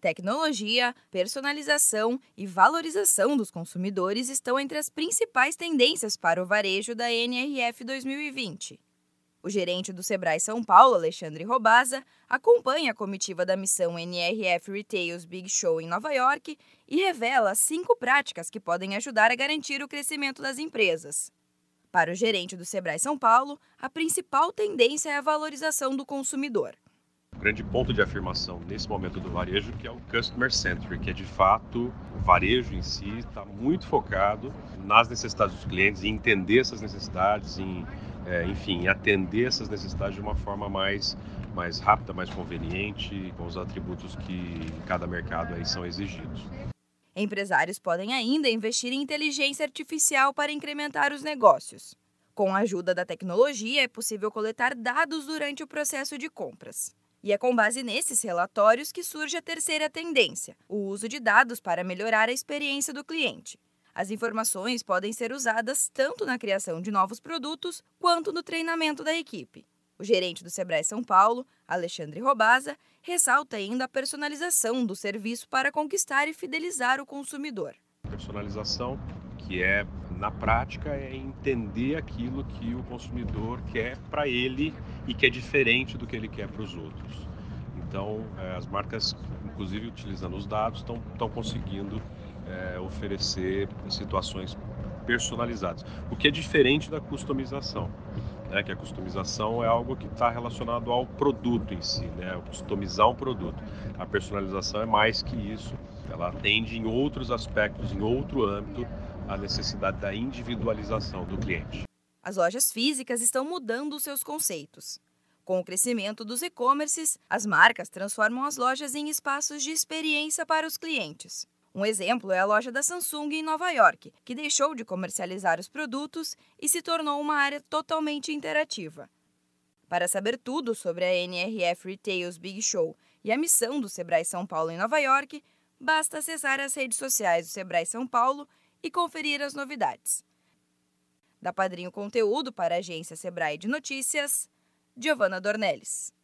Tecnologia, personalização e valorização dos consumidores estão entre as principais tendências para o varejo da NRF 2020. O gerente do Sebrae São Paulo, Alexandre Robaza, acompanha a comitiva da missão NRF Retails Big Show em Nova York e revela cinco práticas que podem ajudar a garantir o crescimento das empresas. Para o gerente do Sebrae São Paulo, a principal tendência é a valorização do consumidor grande ponto de afirmação nesse momento do varejo, que é o customer centric, que é de fato o varejo em si está muito focado nas necessidades dos clientes, em entender essas necessidades, em, é, enfim, atender essas necessidades de uma forma mais, mais rápida, mais conveniente, com os atributos que em cada mercado aí são exigidos. Empresários podem ainda investir em inteligência artificial para incrementar os negócios. Com a ajuda da tecnologia, é possível coletar dados durante o processo de compras. E é com base nesses relatórios que surge a terceira tendência, o uso de dados para melhorar a experiência do cliente. As informações podem ser usadas tanto na criação de novos produtos quanto no treinamento da equipe. O gerente do Sebrae São Paulo, Alexandre Robaza, ressalta ainda a personalização do serviço para conquistar e fidelizar o consumidor. Personalização, que é na prática é entender aquilo que o consumidor quer para ele e que é diferente do que ele quer para os outros. Então, é, as marcas, inclusive utilizando os dados, estão conseguindo é, oferecer situações personalizadas, o que é diferente da customização. Né, que a customização é algo que está relacionado ao produto em si, né, customizar um produto. A personalização é mais que isso, ela atende em outros aspectos, em outro âmbito, a necessidade da individualização do cliente. As lojas físicas estão mudando seus conceitos. Com o crescimento dos e-commerces, as marcas transformam as lojas em espaços de experiência para os clientes. Um exemplo é a loja da Samsung em Nova York, que deixou de comercializar os produtos e se tornou uma área totalmente interativa. Para saber tudo sobre a NRF Retails Big Show e a missão do Sebrae São Paulo em Nova York, basta acessar as redes sociais do Sebrae São Paulo e conferir as novidades. Da Padrinho Conteúdo para a agência Sebrae de Notícias, Giovana Dornelles.